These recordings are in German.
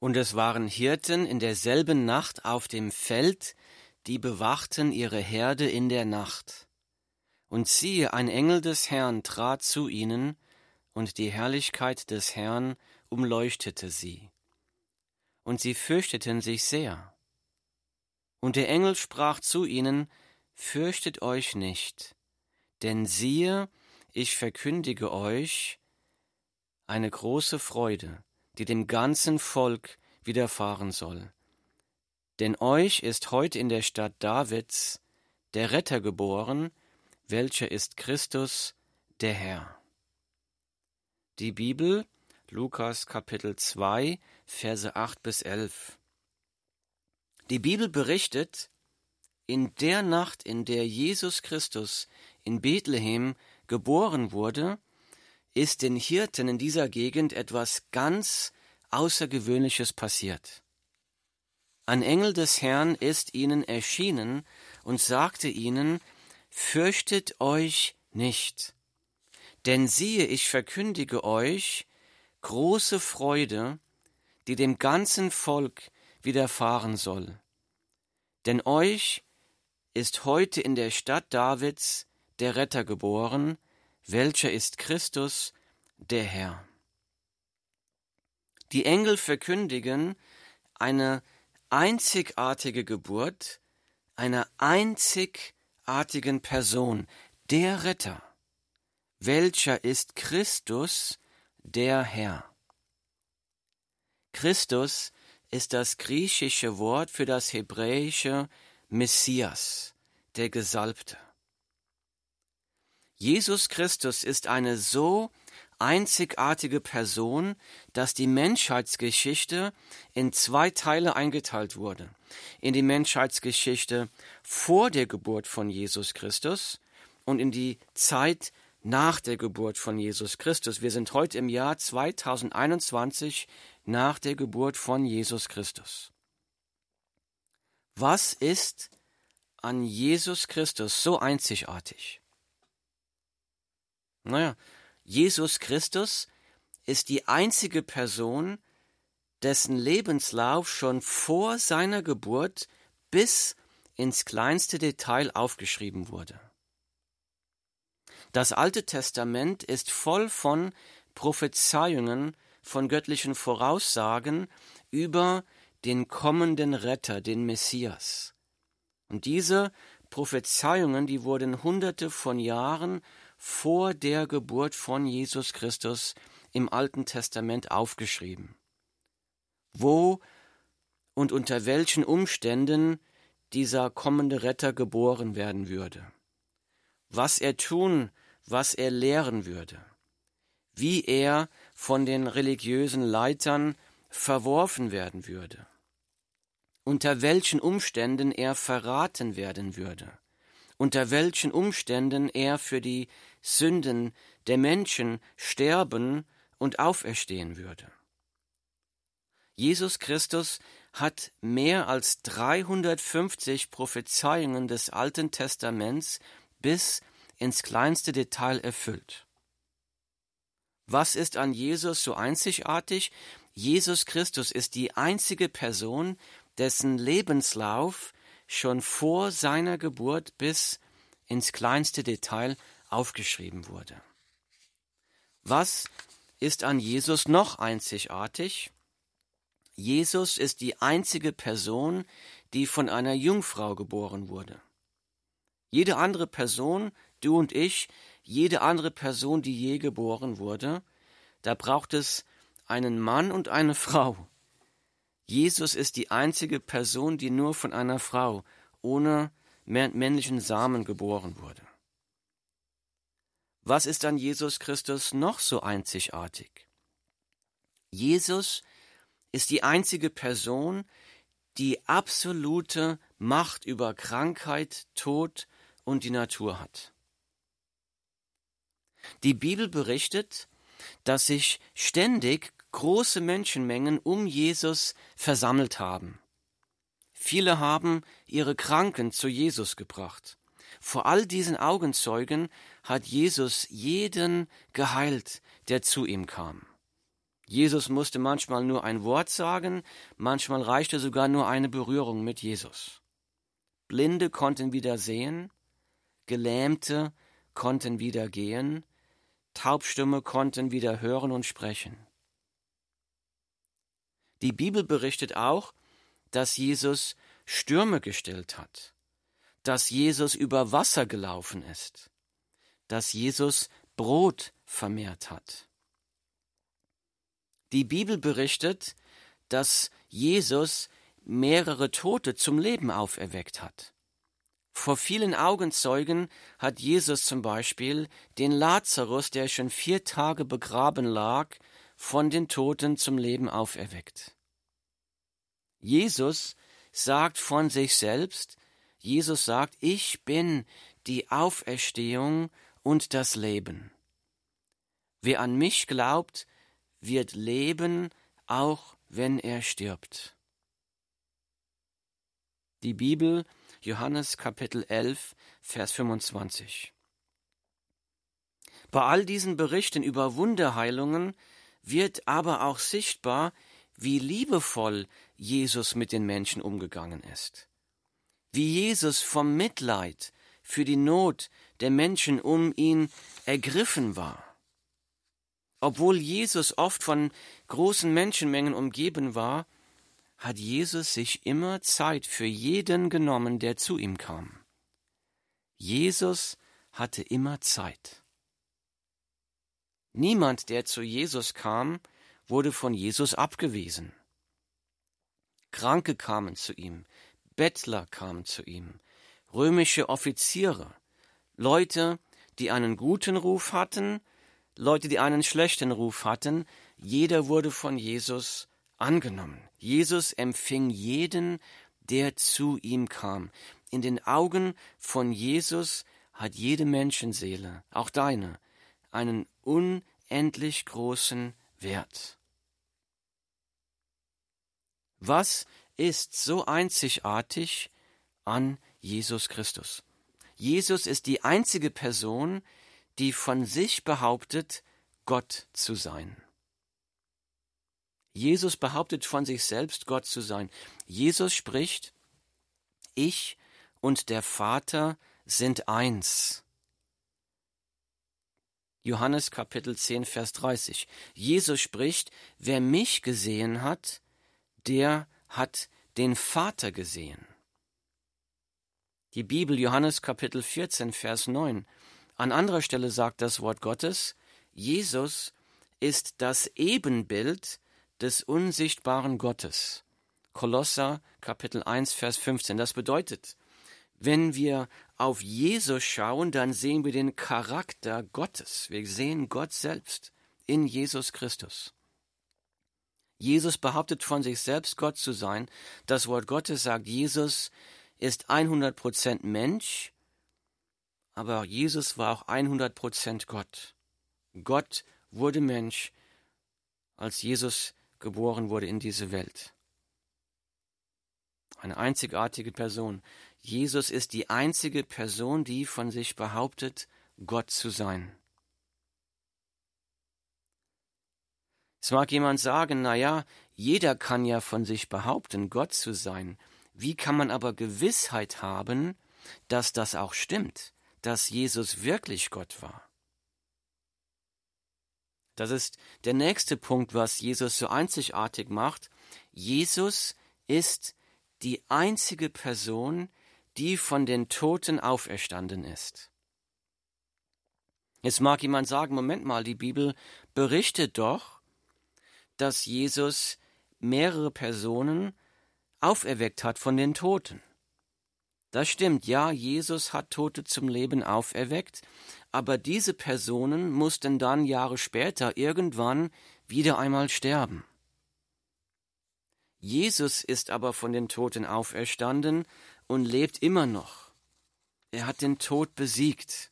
Und es waren Hirten in derselben Nacht auf dem Feld, die bewachten ihre Herde in der Nacht. Und siehe, ein Engel des Herrn trat zu ihnen, und die Herrlichkeit des Herrn umleuchtete sie. Und sie fürchteten sich sehr. Und der Engel sprach zu ihnen, Fürchtet euch nicht, denn siehe, ich verkündige euch eine große Freude, die dem ganzen Volk widerfahren soll. Denn euch ist heute in der Stadt Davids der Retter geboren, welcher ist Christus, der Herr. Die Bibel, Lukas Kapitel 2, Verse 8 bis 11. Die Bibel berichtet, in der Nacht, in der Jesus Christus in Bethlehem geboren wurde, ist den Hirten in dieser Gegend etwas ganz Außergewöhnliches passiert. Ein Engel des Herrn ist ihnen erschienen und sagte ihnen, Fürchtet euch nicht, denn siehe, ich verkündige euch große Freude, die dem ganzen Volk widerfahren soll. Denn euch ist heute in der Stadt Davids der Retter geboren, welcher ist Christus, der Herr. Die Engel verkündigen eine einzigartige Geburt einer einzigartigen Person, der Retter. Welcher ist Christus, der Herr? Christus ist das griechische Wort für das hebräische Messias, der Gesalbte. Jesus Christus ist eine so einzigartige Person, dass die Menschheitsgeschichte in zwei Teile eingeteilt wurde. In die Menschheitsgeschichte vor der Geburt von Jesus Christus und in die Zeit nach der Geburt von Jesus Christus. Wir sind heute im Jahr 2021 nach der Geburt von Jesus Christus. Was ist an Jesus Christus so einzigartig? Naja, Jesus Christus ist die einzige Person, dessen Lebenslauf schon vor seiner Geburt bis ins kleinste Detail aufgeschrieben wurde. Das Alte Testament ist voll von Prophezeiungen, von göttlichen Voraussagen über den kommenden Retter, den Messias. Und diese Prophezeiungen, die wurden hunderte von Jahren vor der Geburt von Jesus Christus im Alten Testament aufgeschrieben. Wo und unter welchen Umständen dieser kommende Retter geboren werden würde, was er tun, was er lehren würde, wie er von den religiösen Leitern verworfen werden würde, unter welchen Umständen er verraten werden würde, unter welchen Umständen er für die Sünden der Menschen sterben und auferstehen würde. Jesus Christus hat mehr als 350 Prophezeiungen des Alten Testaments bis ins kleinste Detail erfüllt. Was ist an Jesus so einzigartig? Jesus Christus ist die einzige Person, dessen Lebenslauf schon vor seiner Geburt bis ins kleinste Detail aufgeschrieben wurde. Was ist an Jesus noch einzigartig? Jesus ist die einzige Person, die von einer Jungfrau geboren wurde. Jede andere Person, du und ich, jede andere Person, die je geboren wurde, da braucht es einen Mann und eine Frau. Jesus ist die einzige Person, die nur von einer Frau ohne männlichen Samen geboren wurde. Was ist an Jesus Christus noch so einzigartig? Jesus ist die einzige Person, die absolute Macht über Krankheit, Tod und die Natur hat. Die Bibel berichtet, dass sich ständig große Menschenmengen um Jesus versammelt haben. Viele haben ihre Kranken zu Jesus gebracht. Vor all diesen Augenzeugen hat Jesus jeden geheilt, der zu ihm kam. Jesus musste manchmal nur ein Wort sagen, manchmal reichte sogar nur eine Berührung mit Jesus. Blinde konnten wieder sehen, Gelähmte konnten wieder gehen, Taubstumme konnten wieder hören und sprechen. Die Bibel berichtet auch, dass Jesus Stürme gestillt hat, dass Jesus über Wasser gelaufen ist, dass Jesus Brot vermehrt hat. Die Bibel berichtet, dass Jesus mehrere Tote zum Leben auferweckt hat. Vor vielen Augenzeugen hat Jesus zum Beispiel den Lazarus, der schon vier Tage begraben lag, von den Toten zum Leben auferweckt. Jesus sagt von sich selbst, Jesus sagt, ich bin die Auferstehung und das Leben. Wer an mich glaubt, wird leben, auch wenn er stirbt. Die Bibel, Johannes Kapitel 11, Vers 25. Bei all diesen Berichten über Wunderheilungen wird aber auch sichtbar, wie liebevoll Jesus mit den Menschen umgegangen ist. Wie Jesus vom Mitleid für die Not der Menschen um ihn ergriffen war. Obwohl Jesus oft von großen Menschenmengen umgeben war, hat Jesus sich immer Zeit für jeden genommen, der zu ihm kam. Jesus hatte immer Zeit. Niemand, der zu Jesus kam, wurde von Jesus abgewiesen. Kranke kamen zu ihm, Bettler kamen zu ihm, römische Offiziere, Leute, die einen guten Ruf hatten Leute, die einen schlechten Ruf hatten, jeder wurde von Jesus angenommen. Jesus empfing jeden, der zu ihm kam. In den Augen von Jesus hat jede Menschenseele, auch deine, einen unendlich großen Wert. Was ist so einzigartig an Jesus Christus? Jesus ist die einzige Person, die von sich behauptet, Gott zu sein. Jesus behauptet von sich selbst, Gott zu sein. Jesus spricht, ich und der Vater sind eins. Johannes Kapitel 10, Vers 30. Jesus spricht, wer mich gesehen hat, der hat den Vater gesehen. Die Bibel Johannes Kapitel 14, Vers 9. An anderer Stelle sagt das Wort Gottes, Jesus ist das Ebenbild des unsichtbaren Gottes. Kolosser Kapitel 1 Vers 15. Das bedeutet, wenn wir auf Jesus schauen, dann sehen wir den Charakter Gottes. Wir sehen Gott selbst in Jesus Christus. Jesus behauptet von sich selbst Gott zu sein. Das Wort Gottes sagt, Jesus ist 100% Mensch aber Jesus war auch 100 Prozent Gott. Gott wurde Mensch, als Jesus geboren wurde in diese Welt. Eine einzigartige Person. Jesus ist die einzige Person, die von sich behauptet, Gott zu sein. Es mag jemand sagen, na ja, jeder kann ja von sich behaupten, Gott zu sein. Wie kann man aber Gewissheit haben, dass das auch stimmt? dass Jesus wirklich Gott war. Das ist der nächste Punkt, was Jesus so einzigartig macht. Jesus ist die einzige Person, die von den Toten auferstanden ist. Jetzt mag jemand sagen, Moment mal, die Bibel berichtet doch, dass Jesus mehrere Personen auferweckt hat von den Toten. Das stimmt, ja, Jesus hat Tote zum Leben auferweckt, aber diese Personen mussten dann Jahre später irgendwann wieder einmal sterben. Jesus ist aber von den Toten auferstanden und lebt immer noch. Er hat den Tod besiegt.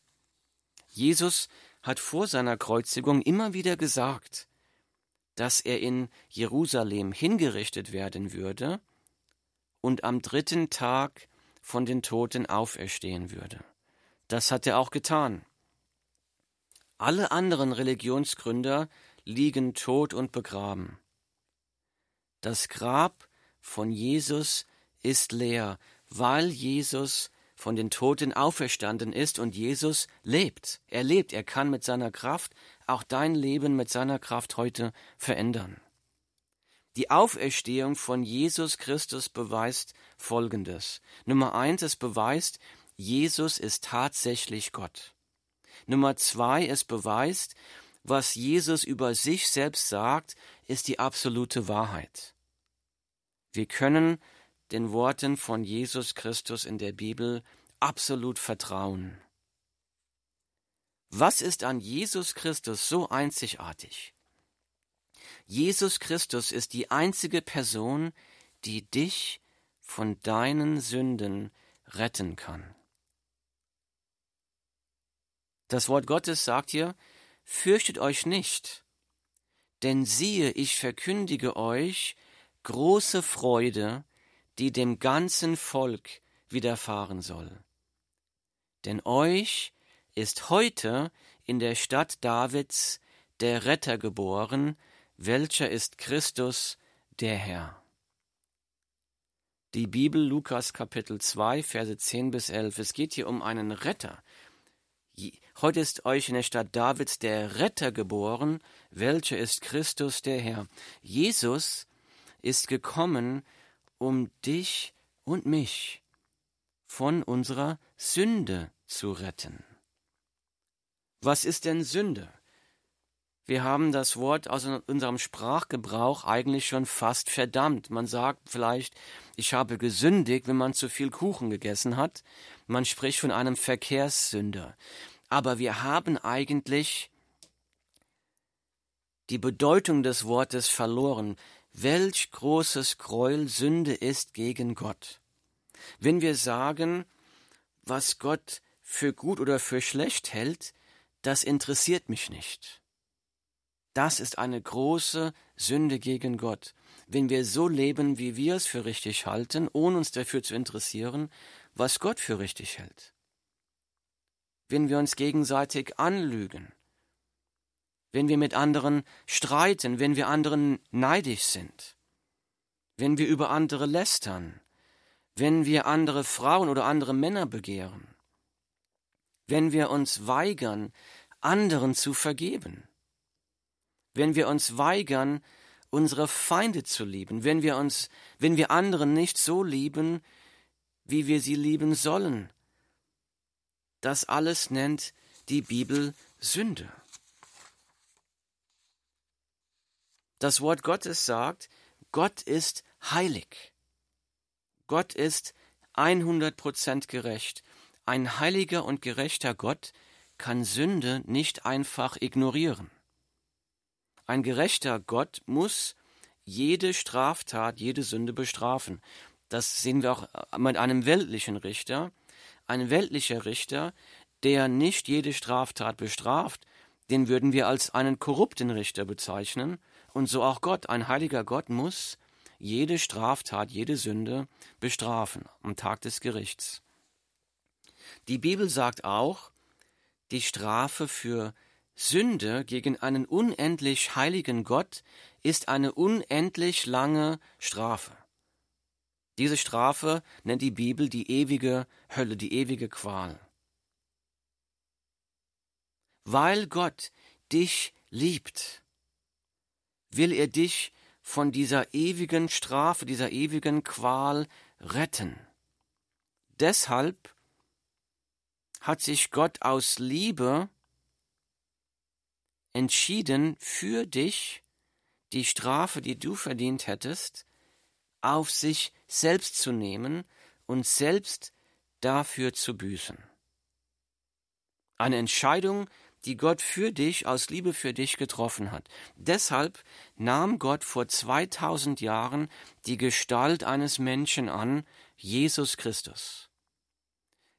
Jesus hat vor seiner Kreuzigung immer wieder gesagt, dass er in Jerusalem hingerichtet werden würde und am dritten Tag von den Toten auferstehen würde. Das hat er auch getan. Alle anderen Religionsgründer liegen tot und begraben. Das Grab von Jesus ist leer, weil Jesus von den Toten auferstanden ist und Jesus lebt. Er lebt, er kann mit seiner Kraft auch dein Leben mit seiner Kraft heute verändern. Die Auferstehung von Jesus Christus beweist Folgendes. Nummer eins, es beweist, Jesus ist tatsächlich Gott. Nummer zwei, es beweist, was Jesus über sich selbst sagt, ist die absolute Wahrheit. Wir können den Worten von Jesus Christus in der Bibel absolut vertrauen. Was ist an Jesus Christus so einzigartig? Jesus Christus ist die einzige Person, die dich von deinen Sünden retten kann. Das Wort Gottes sagt hier, fürchtet euch nicht, denn siehe, ich verkündige euch große Freude, die dem ganzen Volk widerfahren soll. Denn euch ist heute in der Stadt Davids der Retter geboren, welcher ist Christus, der Herr. Die Bibel Lukas Kapitel 2, Verse 10 bis 11. Es geht hier um einen Retter. Heute ist euch in der Stadt Davids der Retter geboren, welcher ist Christus, der Herr. Jesus ist gekommen, um dich und mich von unserer Sünde zu retten. Was ist denn Sünde? Wir haben das Wort aus unserem Sprachgebrauch eigentlich schon fast verdammt. Man sagt vielleicht, ich habe gesündigt, wenn man zu viel Kuchen gegessen hat. Man spricht von einem Verkehrssünder. Aber wir haben eigentlich die Bedeutung des Wortes verloren. Welch großes Gräuel Sünde ist gegen Gott. Wenn wir sagen, was Gott für gut oder für schlecht hält, das interessiert mich nicht. Das ist eine große Sünde gegen Gott. Wenn wir so leben, wie wir es für richtig halten, ohne uns dafür zu interessieren, was Gott für richtig hält. Wenn wir uns gegenseitig anlügen, wenn wir mit anderen streiten, wenn wir anderen neidisch sind, wenn wir über andere lästern, wenn wir andere Frauen oder andere Männer begehren, wenn wir uns weigern, anderen zu vergeben, wenn wir uns weigern, unsere Feinde zu lieben, wenn wir uns, wenn wir anderen nicht so lieben, wie wir sie lieben sollen. Das alles nennt die Bibel Sünde. Das Wort Gottes sagt, Gott ist heilig. Gott ist 100% gerecht. Ein heiliger und gerechter Gott kann Sünde nicht einfach ignorieren. Ein gerechter Gott muss jede Straftat, jede Sünde bestrafen. Das sehen wir auch mit einem weltlichen Richter. Ein weltlicher Richter, der nicht jede Straftat bestraft, den würden wir als einen korrupten Richter bezeichnen, und so auch Gott, ein heiliger Gott muss jede Straftat, jede Sünde bestrafen am Tag des Gerichts. Die Bibel sagt auch, die Strafe für Sünde gegen einen unendlich heiligen Gott ist eine unendlich lange Strafe. Diese Strafe nennt die Bibel die ewige Hölle, die ewige Qual. Weil Gott dich liebt, will er dich von dieser ewigen Strafe, dieser ewigen Qual retten. Deshalb hat sich Gott aus Liebe entschieden, für dich die Strafe, die du verdient hättest, auf sich selbst zu nehmen und selbst dafür zu büßen. Eine Entscheidung, die Gott für dich aus Liebe für dich getroffen hat. Deshalb nahm Gott vor 2000 Jahren die Gestalt eines Menschen an, Jesus Christus.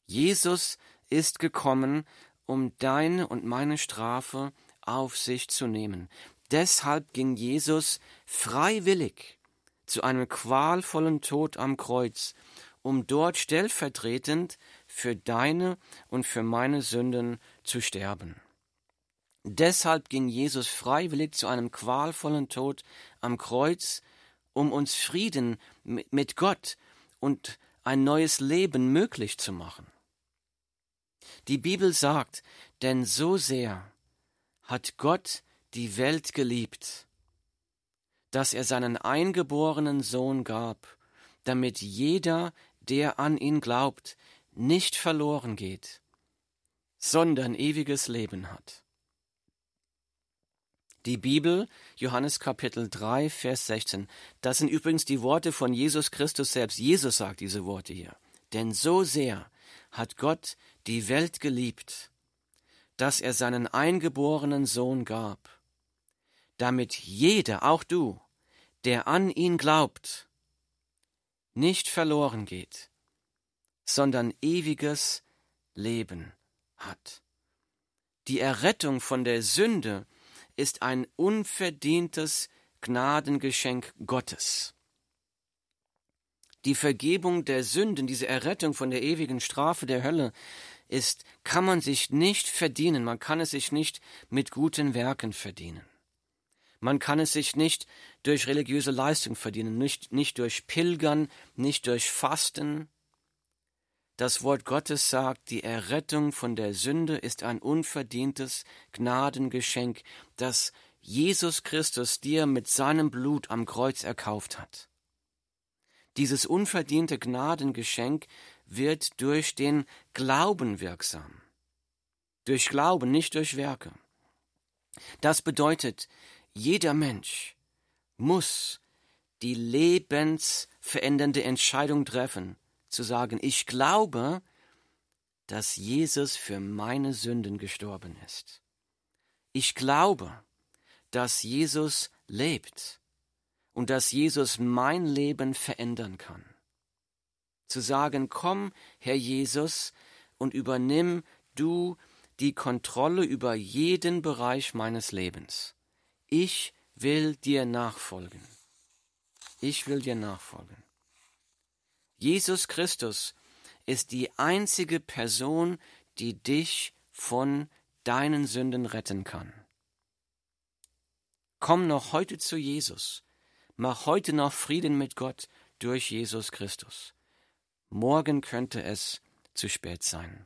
Jesus ist gekommen, um deine und meine Strafe auf sich zu nehmen. Deshalb ging Jesus freiwillig zu einem qualvollen Tod am Kreuz, um dort stellvertretend für deine und für meine Sünden zu sterben. Deshalb ging Jesus freiwillig zu einem qualvollen Tod am Kreuz, um uns Frieden mit Gott und ein neues Leben möglich zu machen. Die Bibel sagt, denn so sehr hat Gott die Welt geliebt, dass er seinen eingeborenen Sohn gab, damit jeder, der an ihn glaubt, nicht verloren geht, sondern ewiges Leben hat. Die Bibel, Johannes Kapitel 3, Vers 16. Das sind übrigens die Worte von Jesus Christus selbst. Jesus sagt diese Worte hier. Denn so sehr hat Gott die Welt geliebt, dass er seinen eingeborenen Sohn gab, damit jeder, auch du, der an ihn glaubt, nicht verloren geht, sondern ewiges Leben hat. Die Errettung von der Sünde ist ein unverdientes Gnadengeschenk Gottes. Die Vergebung der Sünden, diese Errettung von der ewigen Strafe der Hölle, ist, kann man sich nicht verdienen, man kann es sich nicht mit guten Werken verdienen. Man kann es sich nicht durch religiöse Leistung verdienen, nicht, nicht durch Pilgern, nicht durch Fasten. Das Wort Gottes sagt, die Errettung von der Sünde ist ein unverdientes Gnadengeschenk, das Jesus Christus dir mit seinem Blut am Kreuz erkauft hat. Dieses unverdiente Gnadengeschenk wird durch den Glauben wirksam. Durch Glauben, nicht durch Werke. Das bedeutet, jeder Mensch muss die lebensverändernde Entscheidung treffen, zu sagen, ich glaube, dass Jesus für meine Sünden gestorben ist. Ich glaube, dass Jesus lebt und dass Jesus mein Leben verändern kann. Zu sagen, komm, Herr Jesus, und übernimm du die Kontrolle über jeden Bereich meines Lebens. Ich will dir nachfolgen. Ich will dir nachfolgen. Jesus Christus ist die einzige Person, die dich von deinen Sünden retten kann. Komm noch heute zu Jesus. Mach heute noch Frieden mit Gott durch Jesus Christus. Morgen könnte es zu spät sein.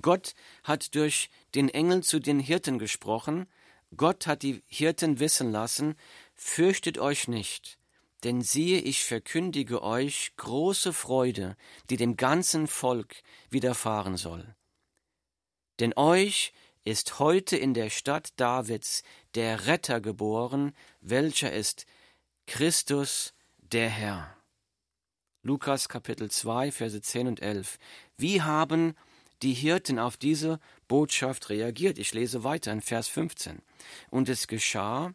Gott hat durch den Engel zu den Hirten gesprochen, Gott hat die Hirten wissen lassen, fürchtet euch nicht, denn siehe, ich verkündige euch große Freude, die dem ganzen Volk widerfahren soll. Denn euch ist heute in der Stadt Davids der Retter geboren, welcher ist Christus der Herr. Lukas Kapitel 2, Verse 10 und 11. Wie haben die Hirten auf diese Botschaft reagiert? Ich lese weiter in Vers 15. Und es geschah,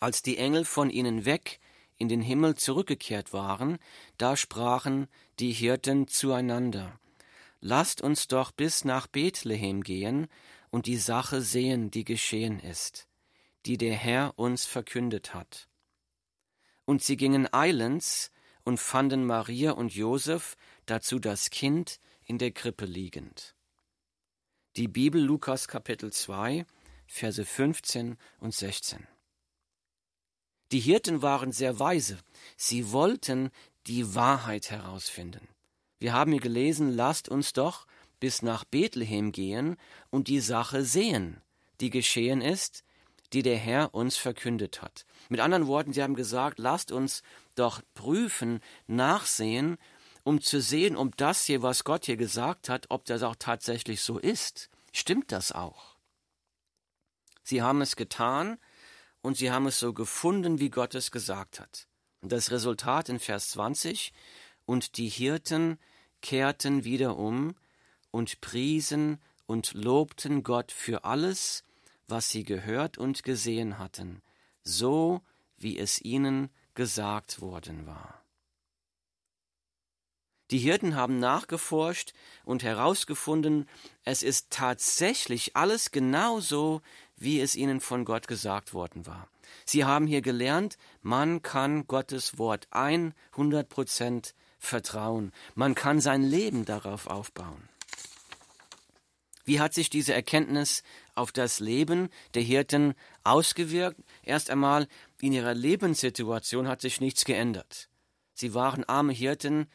als die Engel von ihnen weg in den Himmel zurückgekehrt waren, da sprachen die Hirten zueinander, Lasst uns doch bis nach Bethlehem gehen und die Sache sehen, die geschehen ist, die der Herr uns verkündet hat. Und sie gingen eilends und fanden Maria und Josef, dazu das Kind in der Krippe liegend. Die Bibel Lukas Kapitel 2, Verse 15 und 16. Die Hirten waren sehr weise. Sie wollten die Wahrheit herausfinden. Wir haben hier gelesen, lasst uns doch bis nach Bethlehem gehen und die Sache sehen, die geschehen ist, die der Herr uns verkündet hat. Mit anderen Worten, sie haben gesagt, lasst uns doch prüfen, nachsehen, um zu sehen, ob das hier, was Gott hier gesagt hat, ob das auch tatsächlich so ist. Stimmt das auch? Sie haben es getan, und sie haben es so gefunden, wie Gott es gesagt hat. Und das Resultat in Vers 20, und die Hirten kehrten wieder um und priesen und lobten Gott für alles, was sie gehört und gesehen hatten, so wie es ihnen gesagt worden war. Die Hirten haben nachgeforscht und herausgefunden, es ist tatsächlich alles genau so, wie es ihnen von Gott gesagt worden war. Sie haben hier gelernt, man kann Gottes Wort 100 Prozent vertrauen. Man kann sein Leben darauf aufbauen. Wie hat sich diese Erkenntnis auf das Leben der Hirten ausgewirkt? Erst einmal, in ihrer Lebenssituation hat sich nichts geändert. Sie waren arme Hirten,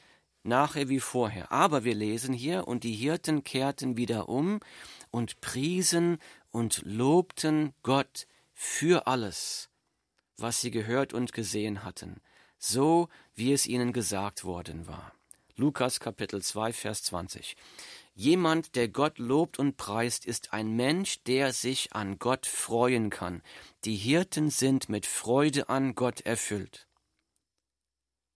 nachher wie vorher. Aber wir lesen hier, und die Hirten kehrten wieder um und priesen und lobten Gott für alles, was sie gehört und gesehen hatten, so wie es ihnen gesagt worden war. Lukas Kapitel 2, Vers 20. Jemand, der Gott lobt und preist, ist ein Mensch, der sich an Gott freuen kann. Die Hirten sind mit Freude an Gott erfüllt.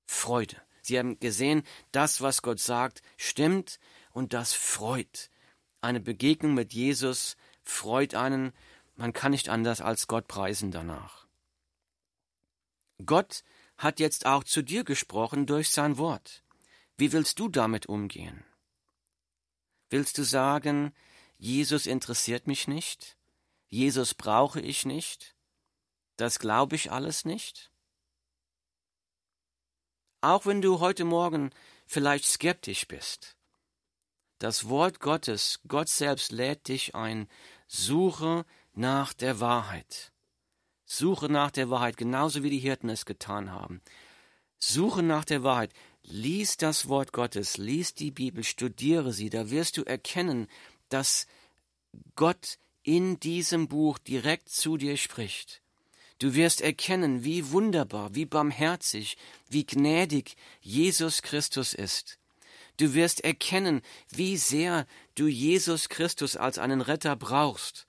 Freude. Sie haben gesehen, das, was Gott sagt, stimmt und das freut. Eine Begegnung mit Jesus freut einen, man kann nicht anders als Gott preisen danach. Gott hat jetzt auch zu dir gesprochen durch sein Wort. Wie willst du damit umgehen? Willst du sagen, Jesus interessiert mich nicht? Jesus brauche ich nicht? Das glaube ich alles nicht? Auch wenn du heute Morgen vielleicht skeptisch bist. Das Wort Gottes, Gott selbst lädt dich ein, suche nach der Wahrheit. Suche nach der Wahrheit, genauso wie die Hirten es getan haben. Suche nach der Wahrheit. Lies das Wort Gottes, lies die Bibel, studiere sie, da wirst du erkennen, dass Gott in diesem Buch direkt zu dir spricht. Du wirst erkennen, wie wunderbar, wie barmherzig, wie gnädig Jesus Christus ist. Du wirst erkennen, wie sehr du Jesus Christus als einen Retter brauchst.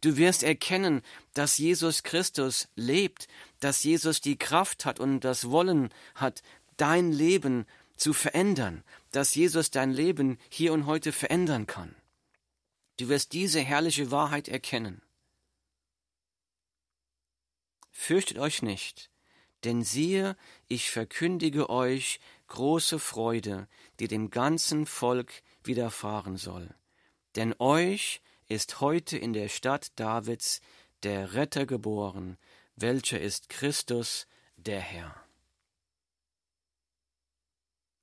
Du wirst erkennen, dass Jesus Christus lebt, dass Jesus die Kraft hat und das Wollen hat, dein Leben zu verändern, dass Jesus dein Leben hier und heute verändern kann. Du wirst diese herrliche Wahrheit erkennen. Fürchtet euch nicht, denn siehe, ich verkündige euch große Freude, die dem ganzen Volk widerfahren soll. Denn euch ist heute in der Stadt Davids der Retter geboren, welcher ist Christus der Herr.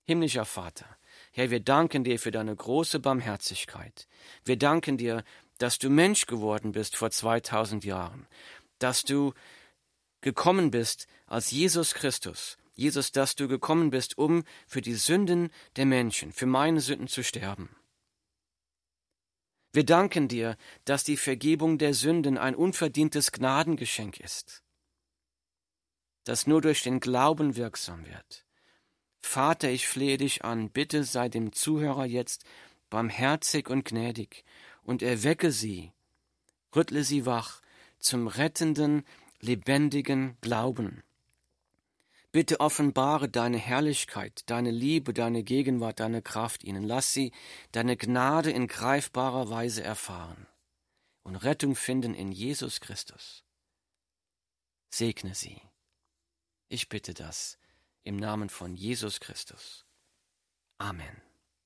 Himmlischer Vater, Herr, wir danken dir für deine große Barmherzigkeit. Wir danken dir, dass du Mensch geworden bist vor 2000 Jahren, dass du gekommen bist als Jesus Christus. Jesus, dass du gekommen bist, um für die Sünden der Menschen, für meine Sünden zu sterben. Wir danken dir, dass die Vergebung der Sünden ein unverdientes Gnadengeschenk ist, das nur durch den Glauben wirksam wird. Vater, ich flehe dich an, bitte sei dem Zuhörer jetzt barmherzig und gnädig und erwecke sie, rüttle sie wach zum rettenden, lebendigen Glauben. Bitte offenbare deine Herrlichkeit, deine Liebe, deine Gegenwart, deine Kraft ihnen. Lass sie deine Gnade in greifbarer Weise erfahren und Rettung finden in Jesus Christus. Segne sie. Ich bitte das im Namen von Jesus Christus. Amen.